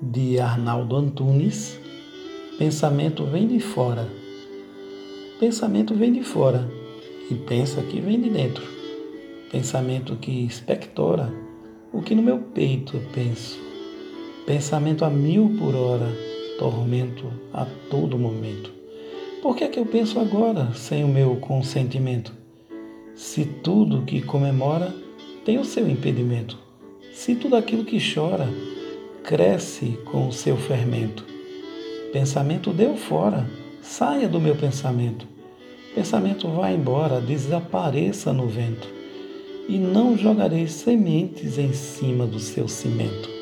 de Arnaldo Antunes. Pensamento vem de fora. Pensamento vem de fora e pensa que vem de dentro. Pensamento que expectora o que no meu peito penso. Pensamento a mil por hora, tormento a todo momento. Por que é que eu penso agora sem o meu consentimento? Se tudo que comemora tem o seu impedimento, se tudo aquilo que chora cresce com o seu fermento. Pensamento deu fora, saia do meu pensamento. Pensamento vá embora, desapareça no vento, e não jogarei sementes em cima do seu cimento.